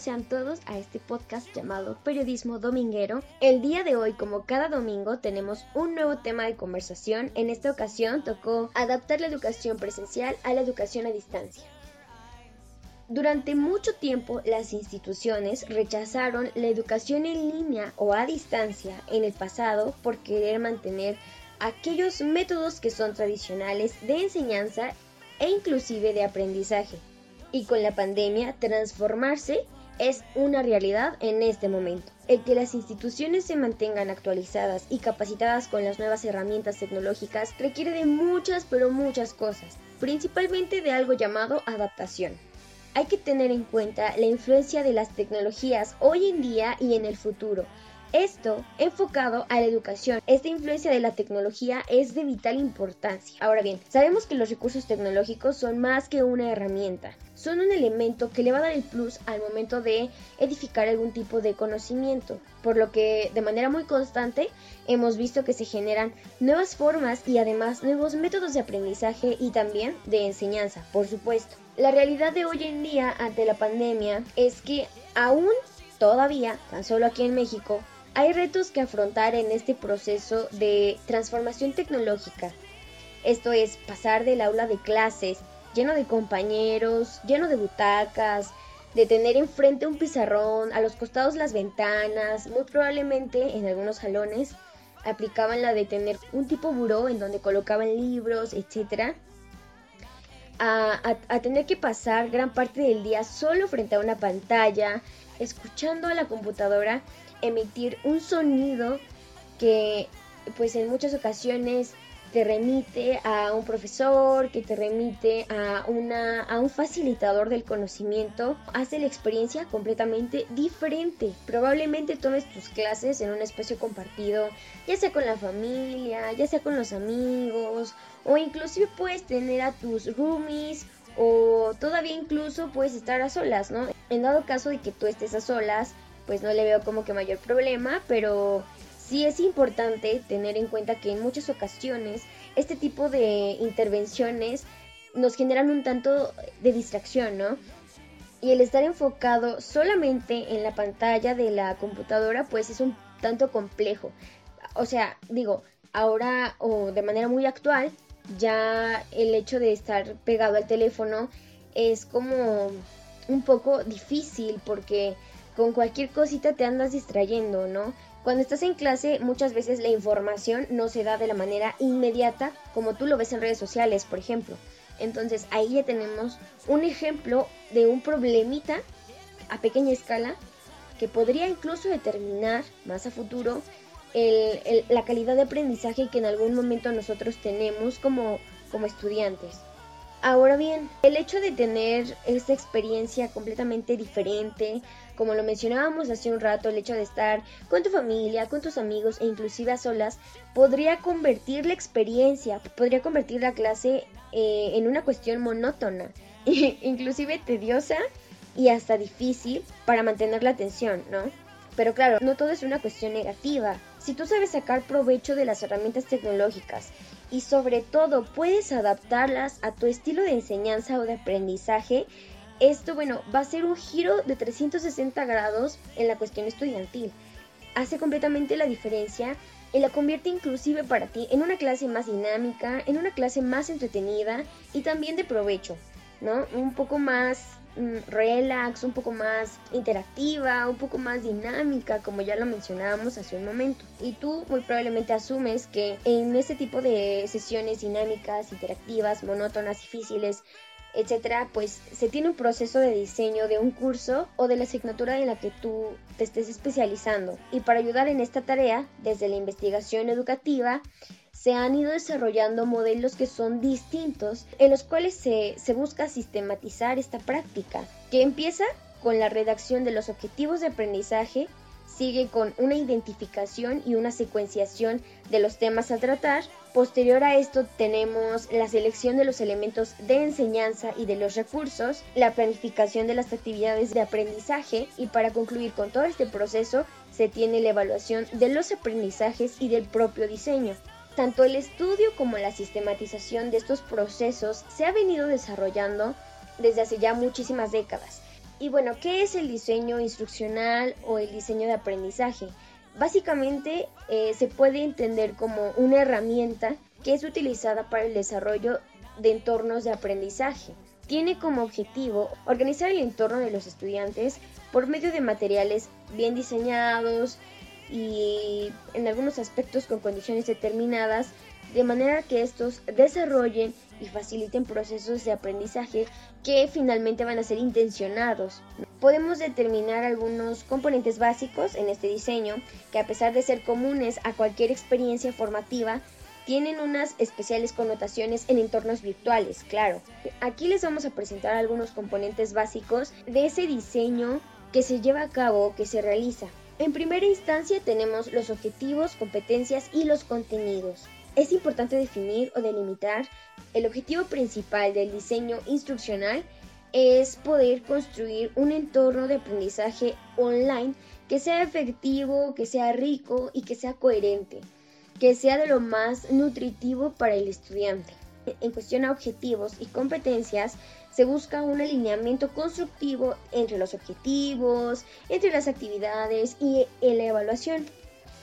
sean todos a este podcast llamado Periodismo Dominguero. El día de hoy, como cada domingo, tenemos un nuevo tema de conversación. En esta ocasión tocó adaptar la educación presencial a la educación a distancia. Durante mucho tiempo las instituciones rechazaron la educación en línea o a distancia en el pasado por querer mantener aquellos métodos que son tradicionales de enseñanza e inclusive de aprendizaje. Y con la pandemia, transformarse es una realidad en este momento. El que las instituciones se mantengan actualizadas y capacitadas con las nuevas herramientas tecnológicas requiere de muchas pero muchas cosas, principalmente de algo llamado adaptación hay que tener en cuenta la influencia de las tecnologías hoy en día y en el futuro. Esto enfocado a la educación. Esta influencia de la tecnología es de vital importancia. Ahora bien, sabemos que los recursos tecnológicos son más que una herramienta. Son un elemento que le va a dar el plus al momento de edificar algún tipo de conocimiento. Por lo que de manera muy constante hemos visto que se generan nuevas formas y además nuevos métodos de aprendizaje y también de enseñanza, por supuesto. La realidad de hoy en día ante la pandemia es que aún todavía, tan solo aquí en México, hay retos que afrontar en este proceso de transformación tecnológica. Esto es pasar del aula de clases lleno de compañeros, lleno de butacas, de tener enfrente un pizarrón, a los costados las ventanas, muy probablemente en algunos salones aplicaban la de tener un tipo buró en donde colocaban libros, etc. A, a, tener que pasar gran parte del día solo frente a una pantalla, escuchando a la computadora emitir un sonido que pues en muchas ocasiones te remite a un profesor, que te remite a, una, a un facilitador del conocimiento, hace la experiencia completamente diferente. Probablemente tomes tus clases en un espacio compartido, ya sea con la familia, ya sea con los amigos, o inclusive puedes tener a tus roomies o todavía incluso puedes estar a solas, ¿no? En dado caso de que tú estés a solas, pues no le veo como que mayor problema, pero sí es importante tener en cuenta que en muchas ocasiones este tipo de intervenciones nos generan un tanto de distracción, ¿no? Y el estar enfocado solamente en la pantalla de la computadora, pues es un tanto complejo. O sea, digo, ahora o de manera muy actual, ya el hecho de estar pegado al teléfono es como un poco difícil porque con cualquier cosita te andas distrayendo, ¿no? Cuando estás en clase muchas veces la información no se da de la manera inmediata como tú lo ves en redes sociales, por ejemplo. Entonces ahí ya tenemos un ejemplo de un problemita a pequeña escala que podría incluso determinar más a futuro la calidad de aprendizaje que en algún momento nosotros tenemos como, como estudiantes. Ahora bien, el hecho de tener esta experiencia completamente diferente, como lo mencionábamos hace un rato, el hecho de estar con tu familia, con tus amigos e inclusive a solas, podría convertir la experiencia, podría convertir la clase eh, en una cuestión monótona, inclusive tediosa y hasta difícil para mantener la atención, ¿no? Pero claro, no todo es una cuestión negativa. Si tú sabes sacar provecho de las herramientas tecnológicas y sobre todo puedes adaptarlas a tu estilo de enseñanza o de aprendizaje, esto, bueno, va a ser un giro de 360 grados en la cuestión estudiantil. Hace completamente la diferencia y la convierte inclusive para ti en una clase más dinámica, en una clase más entretenida y también de provecho, ¿no? Un poco más relax, un poco más interactiva, un poco más dinámica, como ya lo mencionábamos hace un momento. Y tú muy probablemente asumes que en este tipo de sesiones dinámicas, interactivas, monótonas, difíciles, etcétera, pues se tiene un proceso de diseño de un curso o de la asignatura en la que tú te estés especializando. Y para ayudar en esta tarea, desde la investigación educativa, se han ido desarrollando modelos que son distintos, en los cuales se, busca sistematizar esta práctica, que empieza con la redacción de los objetivos de aprendizaje, sigue con una identificación y una secuenciación de los temas a tratar. Posterior a esto tenemos la selección de los elementos de enseñanza y de los recursos, la planificación de las actividades de aprendizaje y para concluir con todo este proceso se tiene la evaluación de los aprendizajes y del propio diseño. Tanto el estudio como la sistematización de estos procesos se ha venido desarrollando desde hace ya muchísimas décadas. Y bueno, ¿qué es el diseño instruccional o el diseño de aprendizaje? Básicamente eh, se puede entender como una herramienta que es utilizada para el desarrollo de entornos de aprendizaje. Tiene como objetivo organizar el entorno de los estudiantes por medio de materiales bien diseñados y en algunos aspectos con condiciones determinadas, de manera que estos desarrollen y faciliten procesos de aprendizaje que finalmente van a ser intencionados. Podemos determinar algunos componentes básicos en este diseño que a pesar de ser comunes a cualquier experiencia formativa, tienen unas especiales connotaciones en entornos virtuales, claro. Aquí les vamos a presentar algunos componentes básicos de ese diseño que se lleva a cabo, que se realiza. En primera instancia tenemos los objetivos, competencias y los contenidos. Es importante definir o delimitar el objetivo principal del diseño instruccional es poder construir un entorno de aprendizaje online que sea efectivo, que sea rico y que sea coherente, que sea de lo más nutritivo para el estudiante. En cuestión a objetivos y competencias, se busca un alineamiento constructivo entre los objetivos, entre las actividades y la evaluación.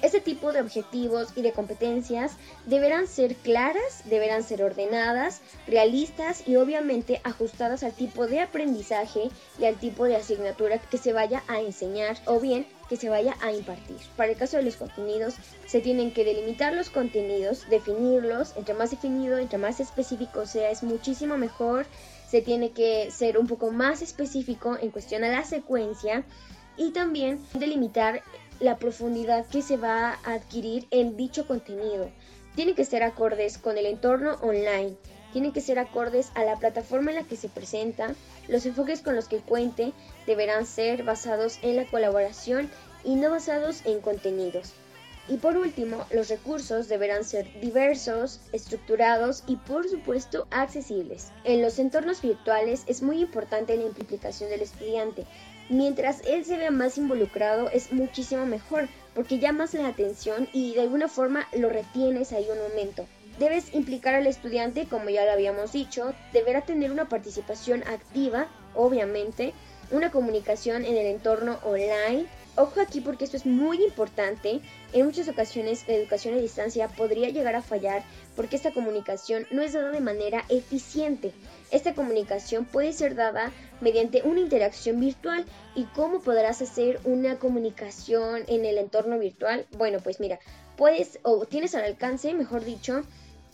Este tipo de objetivos y de competencias deberán ser claras, deberán ser ordenadas, realistas y obviamente ajustadas al tipo de aprendizaje y al tipo de asignatura que se vaya a enseñar o bien que se vaya a impartir. Para el caso de los contenidos, se tienen que delimitar los contenidos, definirlos, entre más definido, entre más específico sea, es muchísimo mejor. Se tiene que ser un poco más específico en cuestión a la secuencia y también delimitar la profundidad que se va a adquirir en dicho contenido. Tienen que ser acordes con el entorno online, tienen que ser acordes a la plataforma en la que se presenta, los enfoques con los que cuente deberán ser basados en la colaboración y no basados en contenidos. Y por último, los recursos deberán ser diversos, estructurados y por supuesto accesibles. En los entornos virtuales es muy importante la implicación del estudiante, mientras él se vea más involucrado es muchísimo mejor porque llamas la atención y de alguna forma lo retienes ahí un momento. Debes implicar al estudiante, como ya lo habíamos dicho, deberá tener una participación activa, obviamente, una comunicación en el entorno online. Ojo aquí porque esto es muy importante. En muchas ocasiones la educación a distancia podría llegar a fallar porque esta comunicación no es dada de manera eficiente. Esta comunicación puede ser dada mediante una interacción virtual. ¿Y cómo podrás hacer una comunicación en el entorno virtual? Bueno, pues mira, puedes o tienes al alcance, mejor dicho,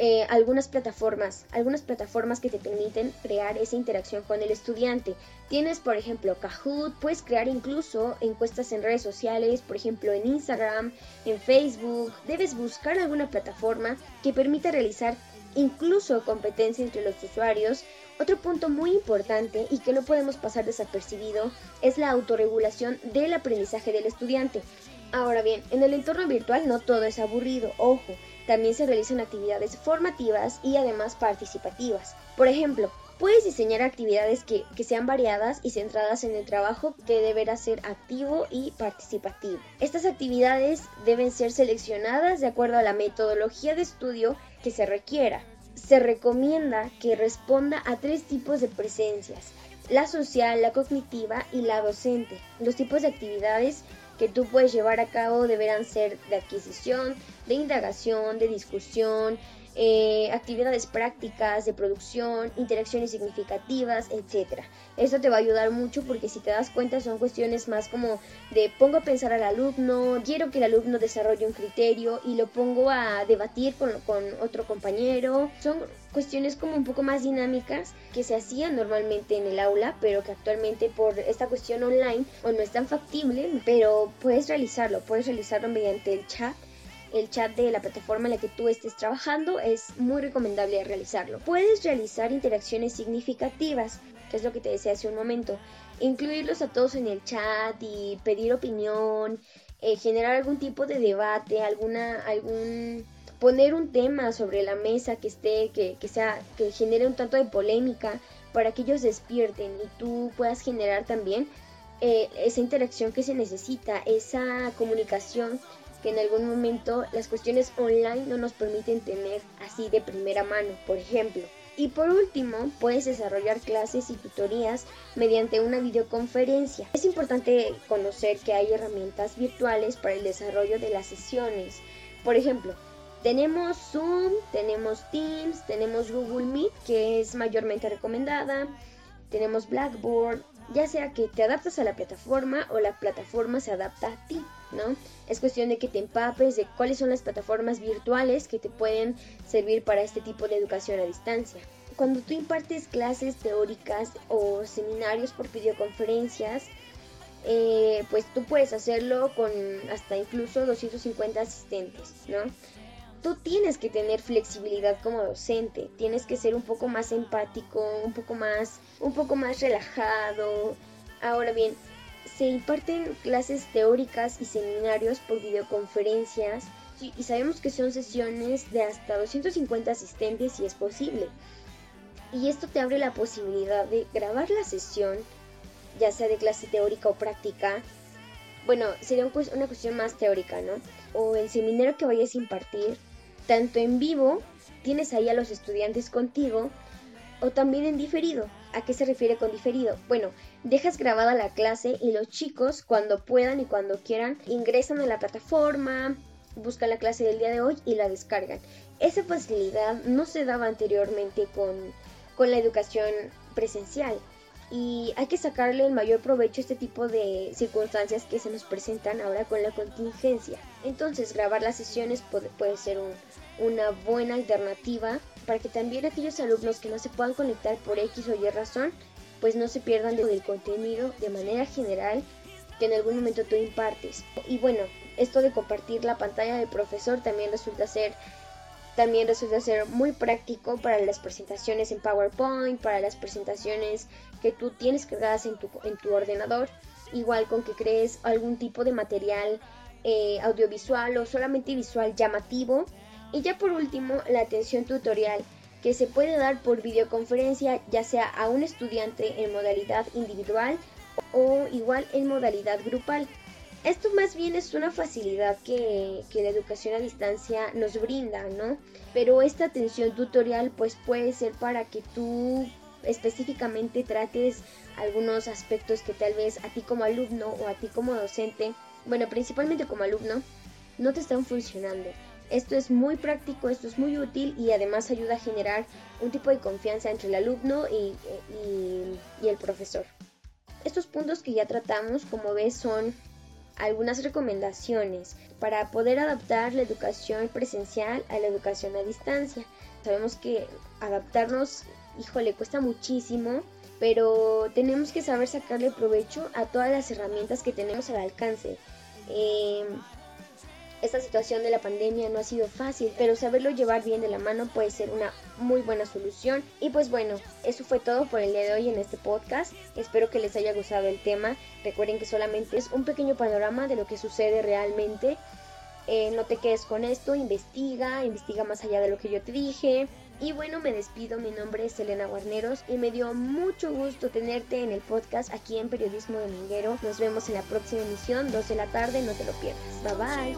eh, algunas plataformas, algunas plataformas que te permiten crear esa interacción con el estudiante. Tienes, por ejemplo, Kahoot, puedes crear incluso encuestas en redes sociales, por ejemplo, en Instagram, en Facebook. Debes buscar alguna plataforma que permita realizar incluso competencia entre los usuarios. Otro punto muy importante y que no podemos pasar desapercibido es la autorregulación del aprendizaje del estudiante. Ahora bien, en el entorno virtual no todo es aburrido, ojo, también se realizan actividades formativas y además participativas. Por ejemplo, puedes diseñar actividades que, sean variadas y centradas en el trabajo que deberá ser activo y participativo. Estas actividades deben ser seleccionadas de acuerdo a la metodología de estudio que se requiera. Se recomienda que responda a tres tipos de presencias, la social, la cognitiva y la docente. Los tipos de actividades que tú puedes llevar a cabo deberán ser de adquisición, de indagación, de discusión, eh, actividades prácticas de producción, interacciones significativas, etc. Esto te va a ayudar mucho porque si te das cuenta son cuestiones más como de pongo a pensar al alumno, quiero que el alumno desarrolle un criterio y lo pongo a debatir con, otro compañero. Son cuestiones como un poco más dinámicas que se hacían normalmente en el aula, pero que actualmente por esta cuestión online o no es tan factible, pero puedes realizarlo, puedes realizarlo mediante el chat el chat de la plataforma en la que tú estés trabajando, es muy recomendable realizarlo. Puedes realizar interacciones significativas, que es lo que te decía hace un momento. Incluirlos a todos en el chat y pedir opinión, eh, generar algún tipo de debate, alguna, algún poner un tema sobre la mesa que esté, que, que sea, que genere un tanto de polémica para que ellos despierten y tú puedas generar también eh, esa interacción que se necesita, esa comunicación que en algún momento las cuestiones online no nos permiten tener así de primera mano. Por ejemplo, Y por último, puedes desarrollar clases y tutorías mediante una videoconferencia. Es importante conocer que hay herramientas virtuales para el desarrollo de las sesiones. Por ejemplo, tenemos Zoom, tenemos Teams, tenemos Google Meet, que es mayormente recomendada, tenemos Blackboard, ya sea que te adaptas a la plataforma o la plataforma se adapta a ti, ¿no? Es cuestión de que te empapes de cuáles son las plataformas virtuales que te pueden servir para este tipo de educación a distancia. Cuando tú impartes clases teóricas o seminarios por videoconferencias, eh, pues tú puedes hacerlo con hasta incluso 250 asistentes, ¿no? Tú tienes que tener flexibilidad como docente, tienes que ser un poco más empático, un poco más, un poco más relajado. Ahora bien, se imparten clases teóricas y seminarios por videoconferencias y sabemos que son sesiones de hasta 250 asistentes si es posible. Y esto te abre la posibilidad de grabar la sesión, ya sea de clase teórica o práctica. Bueno, sería una cuestión más teórica, ¿no? O el seminario que vayas a impartir, tanto en vivo, tienes ahí a los estudiantes contigo, o también en diferido. ¿A qué se refiere con diferido? Bueno, dejas grabada la clase y los chicos cuando puedan y cuando quieran ingresan a la plataforma, buscan la clase del día de hoy y la descargan. Esa facilidad no se daba anteriormente con, con la educación presencial y hay que sacarle el mayor provecho a este tipo de circunstancias que se nos presentan ahora con la contingencia. Entonces grabar las sesiones puede, puede ser una buena alternativa para que también aquellos alumnos que no se puedan conectar por X o Y razón, pues no se pierdan del contenido de manera general que en algún momento tú impartes. Y bueno, esto de compartir la pantalla del profesor también resulta ser también resulta ser muy práctico para las presentaciones en PowerPoint, para las presentaciones que tú tienes cargadas en tu, en tu ordenador, igual con que crees algún tipo de material eh, audiovisual o solamente visual llamativo. Y ya por último, la atención tutorial que se puede dar por videoconferencia ya sea a un estudiante en modalidad individual o igual en modalidad grupal. Esto más bien es una facilidad que, la educación a distancia nos brinda, ¿no? Pero esta atención tutorial pues puede ser para que tú específicamente trates algunos aspectos que tal vez a ti como alumno o a ti como docente, bueno, principalmente como alumno, no te están funcionando. Esto es muy práctico, esto es muy útil y además ayuda a generar un tipo de confianza entre el alumno y, el profesor. Estos puntos que ya tratamos, como ves, son algunas recomendaciones para poder adaptar la educación presencial a la educación a distancia. Sabemos que adaptarnos, híjole, cuesta muchísimo, pero tenemos que saber sacarle provecho a todas las herramientas que tenemos al alcance. Eh, esta situación de la pandemia no ha sido fácil, pero saberlo llevar bien de la mano puede ser una muy buena solución. Y pues bueno, eso fue todo por el día de hoy en este podcast. Espero que les haya gustado el tema. Recuerden que solamente es un pequeño panorama de lo que sucede realmente. Eh, no te quedes con esto, investiga, investiga más allá de lo que yo te dije. Y bueno, me despido, mi nombre es Elena Guarneros y me dio mucho gusto tenerte en el podcast aquí en Periodismo Dominguero. Nos vemos en la próxima emisión, 2 de la tarde, no te lo pierdas. Bye bye.